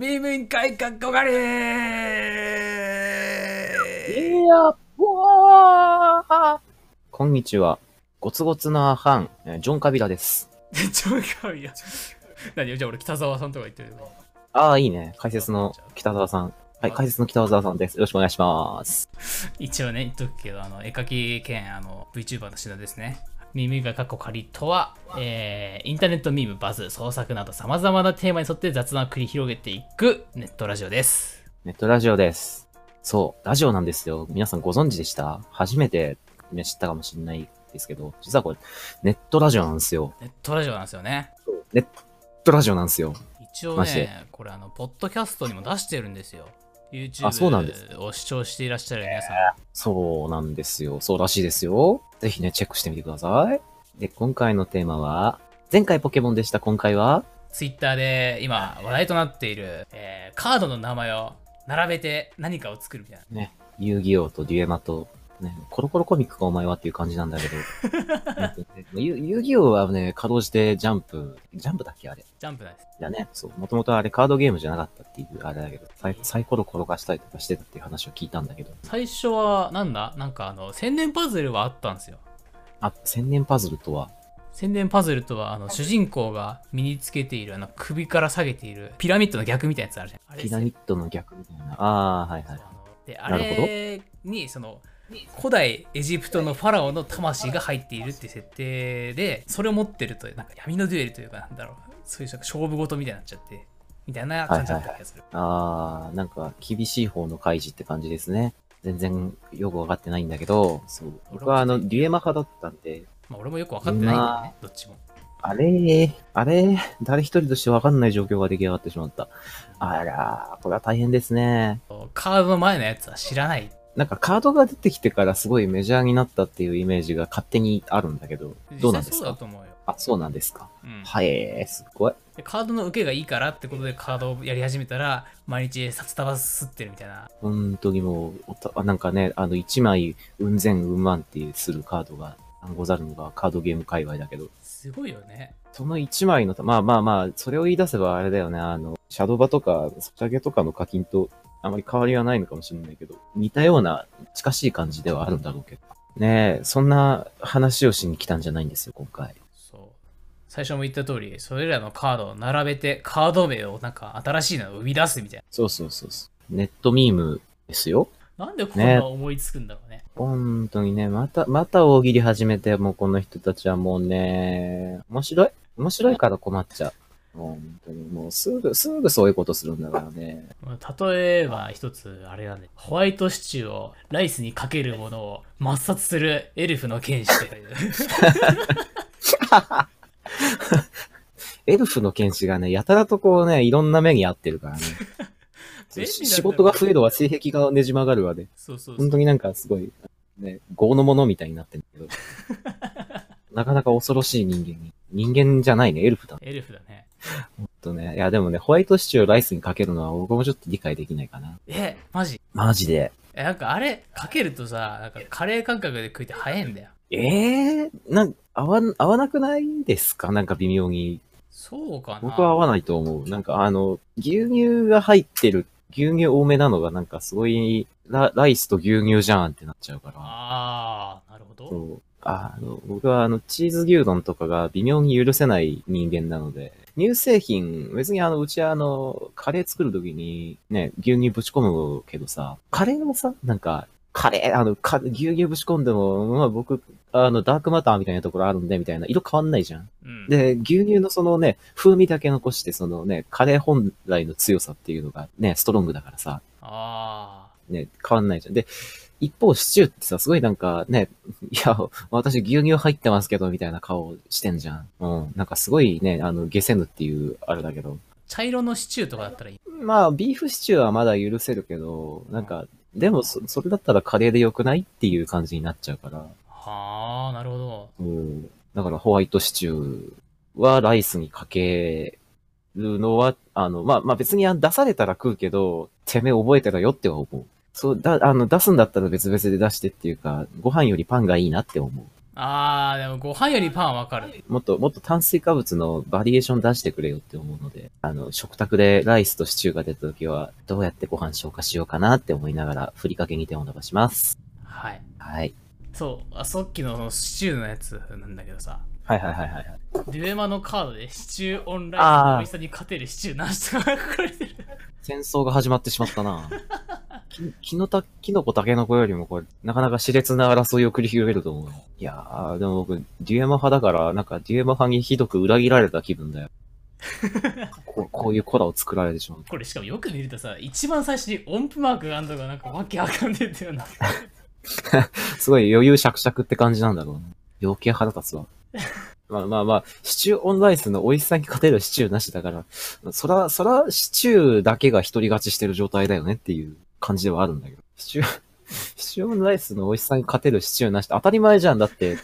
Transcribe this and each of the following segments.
ミミン会かっこがりいや、こんにちは。ゴツゴツなハン、えージョン・カビラです。ちょいかいや。何？じゃあ俺北沢さんとか言ってるああ、いいね。解説の北沢さん。はい、解説の北沢さんです。よろしくお願いします。一応ね、言っとくけど、あの、絵描き兼、あの、VTuber の品ですね。ミミが過去仮とは、えー、インターネットミーム、バズ、創作など様々なテーマに沿って雑談を繰り広げていくネットラジオです。ネットラジオです。そう、ラジオなんですよ。皆さんご存知でした？初めて、ね、知ったかもしれないですけど、実はこれ、ネットラジオなんですよ。ネットラジオなんですよね。ネットラジオなんですよ。一応ね、これあの、ポッドキャストにも出してるんですよ。あそうなんです YouTube を視聴していらっしゃる皆さん。そうなんですよ。そうらしいですよ。ぜひね、チェックしてみてください。で、今回のテーマは、前回ポケモンでした。今回は、ツイッターで今話題となっている、えーカードの名前を並べて何かを作るみたいな。ね、遊戯王とデュエマと、ね、コロコロコミックかお前はっていう感じなんだけど。遊遊戯王はね、かろうじてジャンプ、ジャンプだっけあれ。ジャンプです。だね。そう。もともとあれカードゲームじゃなかったっていうあれだけど、サイサイコロ転がしたりとかしてたっていう話を聞いたんだけど。最初は、なんだ？なんかあの、千年パズルはあったんですよ。あ、千年パズルとは、千年パズルとは、あの、主人公が身につけている、あの、首から下げている、ピラミッドの逆みたいなやつあるじゃん。ピラミッドの逆みたいな。ああー、はいはい。で、あなるほどれに、その、古代エジプトのファラオの魂が入っているって設定で、それを持ってると、なんか闇のデュエルというか、なんだろう、そういう勝負事みたいになっちゃって、みたいな感じだった気がする。あー、なんか厳しい方の開示って感じですね。全然よくわかってないんだけど、そう。僕はあの、デュエマ派だったんで、まあ、俺もよく分かってないんだよね、どっちも。あれあれ誰一人としてわかんない状況が出来上がってしまった。あらー、これは大変ですね。カードの前のやつは知らない。なんかカードが出てきてからすごいメジャーになったっていうイメージが勝手にあるんだけど、どうなんですか？と思うよ。あ、そうなんですか？うんはい、すっごい。でカードの受けがいいからってことでカードをやり始めたら、毎日札束すってるみたいな。本当にもうなんかね、あの、一枚、運善運万ってするカードがござるのがカードゲーム界隈だけど、すごいよね。その一枚の、まあまあまあ、それを言い出せばあれだよね、あの、シャドバとか、ソチャゲとかの課金とあまり変わりはないのかもしれないけど、似たような近しい感じではあるんだろうけど。ねえ、そんな話をしに来たんじゃないんですよ、今回。そう。最初も言った通り、それらのカードを並べて、カード名をなんか新しいのを生み出すみたいそうそうそうそう。ネットミームですよ。な。なんでこんな思いつくんだろうね。本当にね、また、また大喜利始めて、もうこの人たちはもうね、面白い？面白いから困っちゃう。本当にもうすぐ、すぐそういうことするんだからね。まあ例えば一つ、あれなんで、ホワイトシチューをライスにかけるものを抹殺するエルフの剣士という。エルフの剣士がね、やたらとこうね、いろんな目に合ってるからね。仕事が増えるわ、性癖がねじ曲がるわで。そうそうそう本当になんかすごい、ね、業のものみたいになってるけど。なかなか恐ろしい人間に。人間じゃないね、エルフだ。エルフだね。ほんとね。いや、でもね、ホワイトシチューをライスにかけるのは僕もちょっと理解できないかな。え、マジ？マジで。え、なんかあれ、かけるとさ、なんかカレー感覚で食いて早いんだよ。ええなん、合わん、合わなくないですか？なんか微妙に。そうかな僕は合わないと思う。なんかあの、牛乳が入ってる、牛乳多めなのがなんかすごい、ラライスと牛乳じゃんってなっちゃうから。あー、なるほど。そう。あの、僕はあの、チーズ牛丼とかが微妙に許せない人間なので、乳製品、別にあの、うちはあの、カレー作るときにね、牛乳ぶち込むけどさ、カレーもさ、なんか、カレー、あの、か牛乳ぶち込んでも、まあ僕、あの、ダークマターみたいなところあるんで、みたいな、色変わんないじゃん。うん、で、牛乳のそのね、風味だけ残して、そのね、カレー本来の強さっていうのがね、ストロングだからさ、あね、変わんないじゃん。で、一方、シチューってさ、すごいなんかね、いや、私牛乳入ってますけど、みたいな顔してんじゃん。うん。なんかすごいね、あの、下せぬっていう、あれだけど。ー、茶色のシチューとかだったらいい。まあ、ビーフシチューはまだ許せるけど、なんか、でもそ、それだったらカレーでよくないっていう感じになっちゃうから。はあ、なるほど。うん。だからホワイトシチューはライスにかけるのは、あの、まあ、まあ別にあ出されたら食うけど、てめえ覚えてろよっては思う。そう、だ、あの、出すんだったら別々で出してっていうか、ご飯よりパンがいいなって思う。あー、でもご飯よりパンはわかる。もっと、もっと炭水化物のバリエーション出してくれよって思うので、あの、食卓でライスとシチューが出た時は、どうやってご飯消化しようかなって思いながら、ふりかけに手を伸ばします。はい。はい。そう、あさっきのそのシチューのやつなんだけどさ、はいはいはいはい。デュエマのカードでシチューオンラインの美味しさに勝てるシチューなしとか書かれてる。戦争が始まってしまったなき、きのた、きのこたけのこよりもこれ、なかなか熾烈な争いを繰り広げると思う。いやー、でも僕、デュエマ派だから、なんかデュエマ派にひどく裏切られた気分だよ。こうこういうコラを作られてしまう。これしかもよく見るとさ、一番最初に音符マークがあるのがなんかわけわかんねえっていうな。すごい余裕しゃくしゃくって感じなんだろうね。余計腹立つわ。まあまあまあ、シチューオンライスの美味しさに勝てるシチューなしだから、そら、そら、シチューだけが一人勝ちしてる状態だよねっていう感じではあるんだけど。シチュー、シチューオンライスの美味しさに勝てるシチューなしって当たり前じゃん。だって、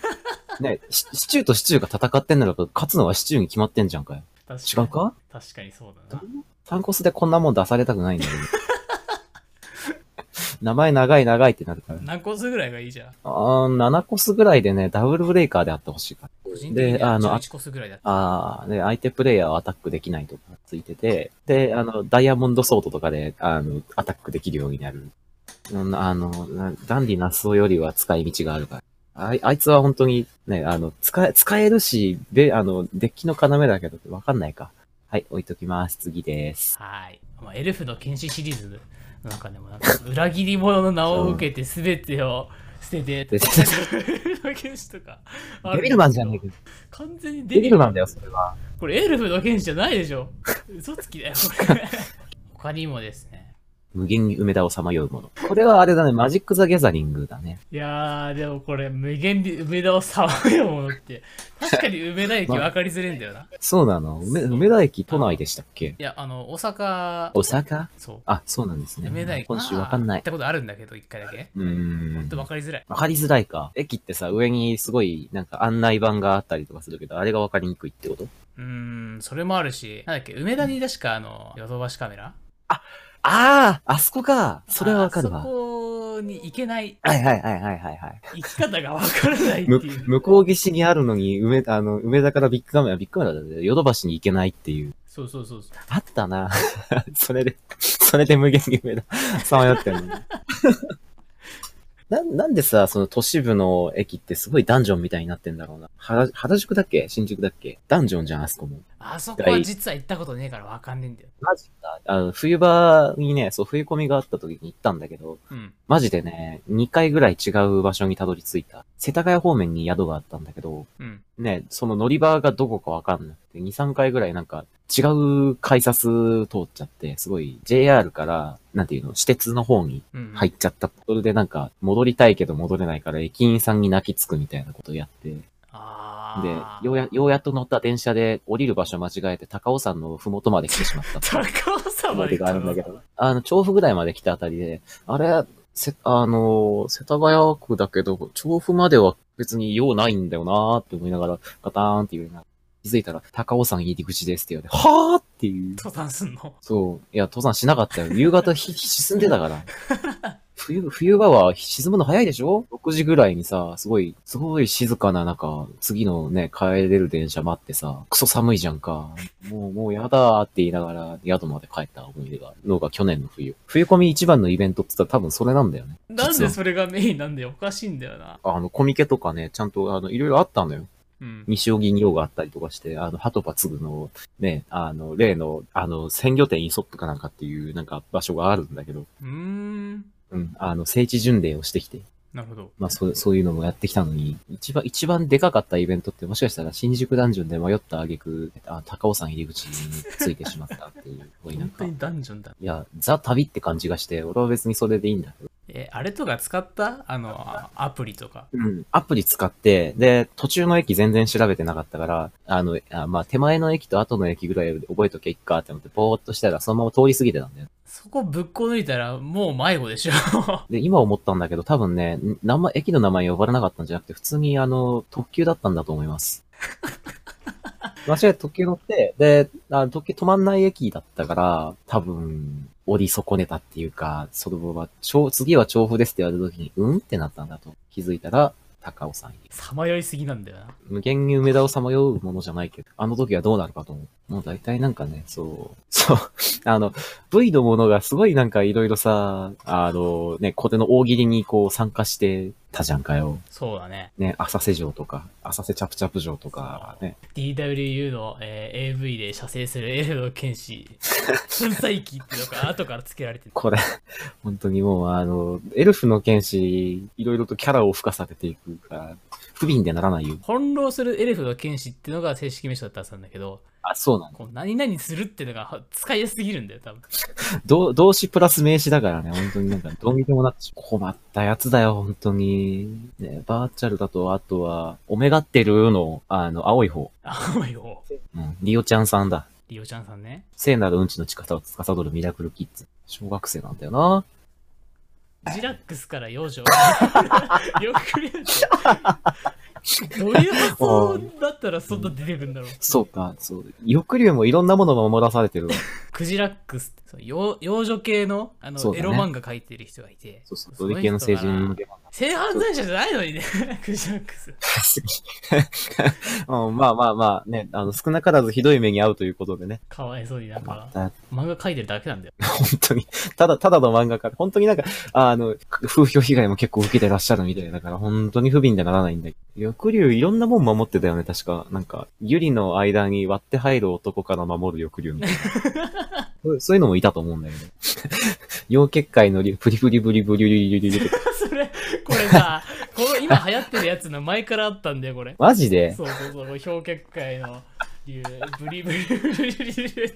ね、シシチューとシチューが戦ってんならば、勝つのはシチューに決まってんじゃんかよ。確違うか？確かにそうだな。サンコスでこんなもん出されたくないんだけど。名前長い長いってなるから。何個数ぐらいがいいじゃん。あー7コスぐらいでね、ダブルブレイカーであってほしいから。個人的にで、あはの、あ11個数ぐらいだった。あーで、相手プレイヤーはアタックできないとかついてて、で、あの、ダイヤモンドソードとかで、あの、アタックできるようになる。うんあの、なダンディナスオよりは使い道があるから。あいあいつは本当にね、あの、使え、使えるし、で、あの、デッキの要だけど、わかんないか。はい、置いときます。次です。はい。まあ、エルフの剣士シリーズの中でもなんか裏切り者の名を受けて全てを捨てて、でエルフの剣士とかデビルマンじゃねえか。完全にデビルマンだよ、それは。これエルフの剣士じゃないでしょ。嘘つきだよ、これ。他にもですね。無限に梅田をさまようもの。これはあれだね、マジック・ザ・ギャザリングだね。いやー、でもこれ、無限に梅田をさまようものって、確かに梅田駅分かりづれんだよな。そうなの？梅梅田駅都内でしたっけ？いや、あの、大阪、大阪？そう。あ、そうなんですね。梅田駅。今週わかんない行っ。たことあるんだけど、一回だけ。うーんほんと。分かりづらい。わかりづらいか。駅ってさ、上にすごい、なんか案内板があったりとかするけど、あれがわかりにくいってこと？うーん、それもあるし、なんだっけ、梅田に確かあの、ヨドバシカメラ？あああそこかそれはわかるわ。あそこに行けない、はいはいはいはいはいはい。行き方が分からないってむいう。向こう岸にあるのに、梅、あの、梅田からビッグカメラ、ビッグカメラだヨドバシに行けないっていう。そうそうそうそう。あったな それで、それで無限に梅田、さまよってんのに。な、なんでさ、その都市部の駅ってすごいダンジョンみたいになってんだろうな。原原宿だっけ？新宿だっけ？ダンジョンじゃん、あそこも。あそこは実は行ったことねえから分かんねえんだよ。マジか。あの、冬場にね、そう、冬込みがあった時に行ったんだけど、うん。マジでね、2回ぐらい違う場所にたどり着いた。世田谷方面に宿があったんだけど、うん。ね、その乗り場がどこかわかんなくて、2、3回ぐらいなんか違う改札通っちゃって、すごい JR から、なんていうの、私鉄の方にうん。入っちゃった。それでなんか、戻りたいけど戻れないから駅員さんに泣きつくみたいなことをやって、あでー、ようや、ようやっと乗った電車で降りる場所間違えて高尾山のふもとまで来てしまった 高尾山まで行ったの？あるんだけど、あの、調布ぐらいまで来たあたりで、あれ、せ、あの、世田谷区だけど、調布までは別に用ないんだよなーって思いながら、ガターンっていうな。気づいたら、高尾山入り口ですって言われて、はーっていう。登山すんの？そう。いや、登山しなかったよ。夕方日、沈んでたから。冬、冬場は沈むの早いでしょ ?6 時ぐらいにさ、すごい、すごい静かな中、次のね、帰れる電車待ってさ、クソ寒いじゃんか。もう、もうやだーって言いながら、宿まで帰った思い出があるのが去年の冬。冬込み一番のイベントって言ったら多分それなんだよね。なんでそれがメインなんだよ。おかしいんだよな。あの、コミケとかね、ちゃんと、あの、いろいろあったのよ。うん。西荻に用があったりとかして、あの、ハトパツグの、ね、あの、例の、あの、鮮魚店イソップかなんかっていう、なんか場所があるんだけど、うーん。うん、あの、聖地巡礼をしてきて、なるほど。まあ、そう、そういうのもやってきたのに、一番、一番でかかったイベントって、もしかしたら新宿ダンジョンで迷った挙句、あ高尾山入り口についてしまったっていう、本当にダンジョンだ。や、ザ旅って感じがして、俺は別にそれでいいんだけど、え、あれとか使った？あの、あアプリとか。うん。アプリ使って、で、途中の駅全然調べてなかったから、あの、あまあ、手前の駅と後の駅ぐらいで覚えときゃいいかって思って、ぼーっとしたらそのまま通り過ぎてたんだよ。そこぶっこ抜いたらもう迷子でしょ。で、今思ったんだけど、多分ね、名前、駅の名前呼ばれなかったんじゃなくて、普通にあの、特急だったんだと思います。間違えて特急乗って、で、あ特急止まんない駅だったから、多分、降り損ねたっていうか、そのまま、調次は調布ですって言われた時に、うんってなったんだと気づいたら、高尾さん。さまよいすぎなんだよな。無限に梅田をさまようものじゃないけど、あの時はどうなるかと思う。もう大体なんかね、そう、そう、あの、V のものがすごいなんかいろいろさ、あの、ね、小手の大喜利にこう参加してたじゃんかよ。そうだね。ね、浅瀬城とか、浅瀬チャプチャプ城とか、ね。DWU の、えー AV で射精するエルフの剣士、粉砕機っていうのが後から付けられてる。これ、本当にもうあの、エルフの剣士、いろいろとキャラを付加されていくから、不憫でならないよ。翻弄するエルフの剣士っていうのが正式名称だったんだけど、あ、そうなの。こう何々するっていうのが使いやすすぎるんだよ、多分。動動詞プラス名詞だからね、本当になんかどうにでもなってしまう困ったやつだよ、本当に。ね、バーチャルだと、あとは、オメガってるの、あの、青い方。青いよ。うん、リオちゃんさんだ。リオちゃんさんね。聖なるうんちの力を司るミラクルキッズ。小学生なんだよな。ジラックスから幼女。よく見ると。どういう発想だったらそんな出てくるんだろう。そうか、そう。翼竜もいろんなものが守らされてるわ。クジラックスそう幼幼女系のあの、そうだねエロ漫画描いてる人がいて、そうそう。ドリ系の成人が向け性犯罪者じゃないのにね、クジラックス。うん、まあまあまあ、ね、あの、少なからずひどい目に遭うということでね。かわいそうになんか。漫画描いてるだけなんだよ。本当に、ただ、ただの漫画家、本当になんか、あの、風評被害も結構受けてらっしゃるみたいだから、本当に不憫でならないんだけど。翼竜いろんなもん守ってたよね、確か。なんか、ユリの間に割って入る男から守る翼竜みたいな。そういうのもいたと思うんだけど。溶結界のりプリプリブリブリリリリリリそれ、これさ、この今流行ってるやつの前からあったんだよ、これ。マジでそうそうそう、氷結界の理由、ブリブリブリブリブリ。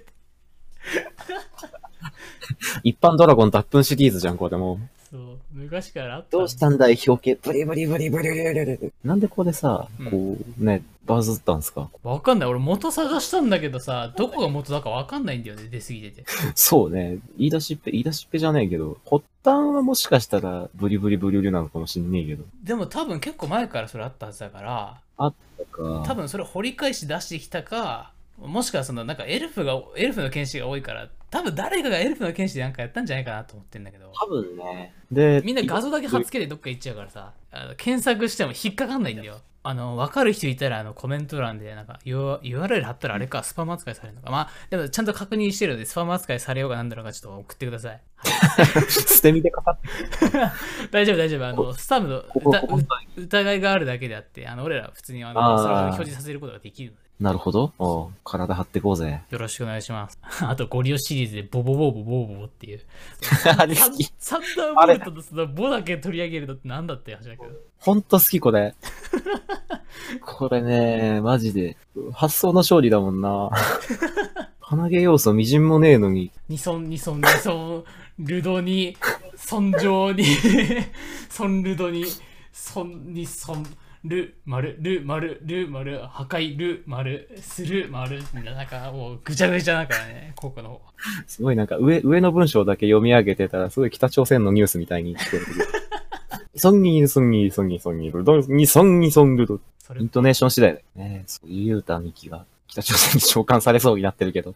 一般ドラゴン脱粉シリーズじゃん、これもう。そう、昔からあった。どうしたんだい、表形、ブリブリブリブリブリブリなんでこれさ、うんこう、ね、バズったんすか？わかんない。俺元探したんだけどさ、どこが元だかわかんないんだよね、出過ぎてて。そうね。言い出しっぺ、言い出しっぺじゃねえけど、発端はもしかしたら、ブリブリブリブリなのかもしんねえけど。でも多分結構前からそれあったはずだから、なんか多分それ掘り返し出してきたか、もしくはそのなんかエルフが、エルフの剣士が多いから、多分誰かがエルフの剣士でなんかやったんじゃないかなと思ってんだけど。多分ね。で、みんな画像だけ貼っつけてどっか行っちゃうからさ、あの検索しても引っかかんないんだよ。あの、わかる人いたらあのコメント欄でなんか UR- URL 貼ったらあれか、スパム扱いされるのか。まあ、でもちゃんと確認してるので、スパム扱いされようがなんだろうがちょっと送ってください。捨て身でかかって 大丈夫大丈夫。あの、スタムの疑いがあるだけであって、あの、俺らは普通にあのそれを表示させることができるので、なるほど。おう体張ってこうぜ。よろしくお願いします。あと、ゴリオシリーズでボボボボボボボっていう。あれ好き。サンダーボルトとそのボだけ取り上げるのってなんだって話だけど。ほんと好き、これ。これね、マジで。発想の勝利だもんな。鼻毛要素みじんもねえのに。ニソン、ニソン、ニソン、ルドに、尊上に、ソンルドに、ソンにソン、ル、丸、ル、丸、ル、丸、破壊、ル、丸、する、丸、なんかもうぐちゃぐちゃだからね、ここの方。すごいなんか上、上の文章だけ読み上げてたら、すごい北朝鮮のニュースみたいに聞こえてくる。ソンギー、ソンギー、ソンギー、ソンギー、ルドン、ソンギ、ソンルド。それイントネーション次第だよね。そういう歌ミキが北朝鮮に召喚されそうになってるけど。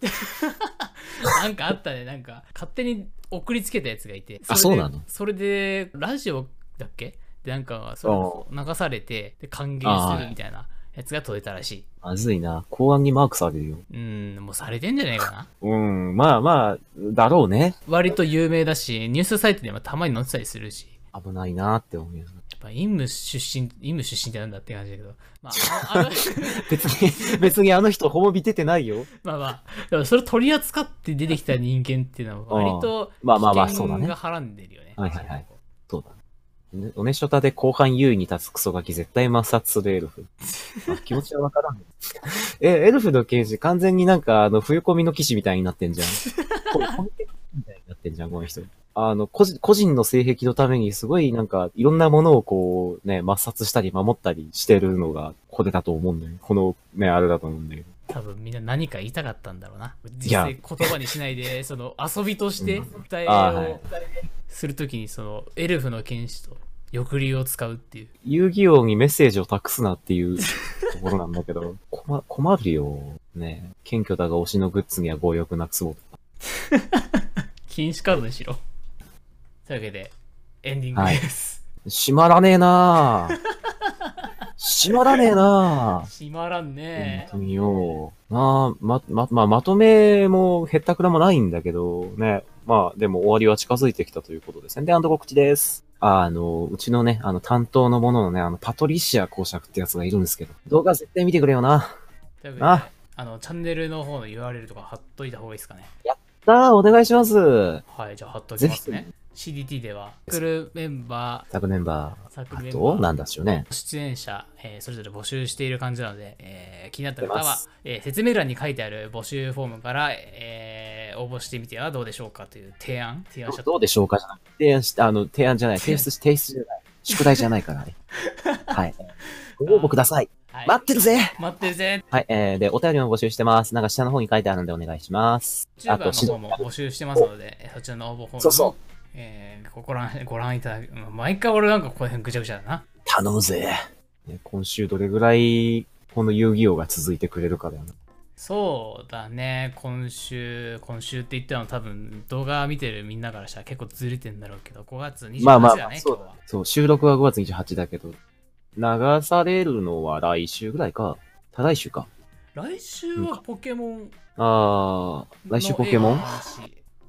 なんかあったね、なんか勝手に送りつけたやつがいて。あそうなのそれで、ラジオだっけで、なんか、それ流されて、で、歓迎するみたいなやつが届いたらしい。まずいな。公安にマークされるよ。うん、もうされてんじゃないかな。うん、まあまあ、だろうね。割と有名だし、ニュースサイトでもたまに載ってたりするし。危ないなって思うよ。やっぱ、インム出身、インム出身ってなんだって感じだけど。まあ、あ 別に、別にあの人ほぼ見ててないよ。まあまあ、でもそれ取り扱って出てきた人間っていうのは割と、まあまあまあ危そうだね険がはらんでるよね。はいはいはいそうだね。ねおねしょたで後半優位に立つクソガキ絶対抹殺するエルフ。あ気持ちはわからん。え、エルフの刑事完全になんかあの、冬込みの騎士みたいになってんじゃん。こみたいになってんじゃん、この人。あの、個人個人の性癖のためにすごいなんか、いろんなものをこう、ね、抹殺したり守ったりしてるのが、これだと思うんだよ。この、ね、あれだと思うんだけど。多分みんな何か言いたかったんだろうな。や実際言葉にしないで、その遊びとして歌えをするときに、そのエルフの剣士と翼竜を使うっていう。遊戯王にメッセージを託すなっていうところなんだけど、困困るよ。ね謙虚だが推しのグッズには強欲なくすぼとか。禁止カードにしろ。というわけで、エンディングです。閉まらねえなぁ。閉まらねえな閉まらんね本当によ。まあ、ま、ま、まあ、まとめもへったくらもないんだけど、ね。まあ、でも終わりは近づいてきたということですね。で、あと告知です。あの、うちのね、あの、担当のもののね、あの、パトリシア公爵ってやつがいるんですけど、動画絶対見てくれよな。というわけでああのチャンネルの方の URL とか貼っといた方がいいですかねさあ、お願いします。はいじゃあ貼っときぜひますね CDT ではサークルメンバ昨年バー。ーサークルメンバーなんだっしょうね。出演者、えーそれぞれ募集している感じなので、えー気になった方はえー説明欄に書いてある募集フォームから、えー応募してみてはどうでしょうかという提案提案しちゃったどうでしょうかじゃなくて提案し、あの、提案じゃない。提出し、提出じゃない。宿題じゃないからね。はい。ご応募ください。はい、待ってるぜ待ってるぜはい、えー、で、お便りも募集してます。なんか下の方に書いてあるんでお願いします。あと、募集してますので、えーそちらの応募フォームもそうそうえーご覧 ご覧いただく。うん毎回俺なんかこの辺ぐちゃぐちゃだな。頼むぜ。ね今週どれぐらい、この遊戯王が続いてくれるかだよな。そうだね、今週、今週って言っても多分動画見てるみんなからしたら結構ずれてんだろうけど、5月28日だね、まあまあそうは。そう、収録は5月28だけど、流されるのは来週ぐらいか。た来週か。来週はポケモンあー、来週ポケモン？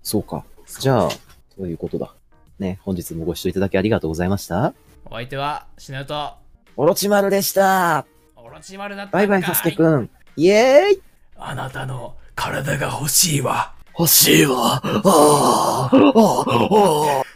そうか。じゃあ、そういうことだ。ね、本日もご視聴いただきありがとうございました。お相手は、シナウと、オロチマルでしたオロチマルだったバイバイ、サスケくん。イエーイあなたの体が欲しいわ。欲しいわ。あーあーあー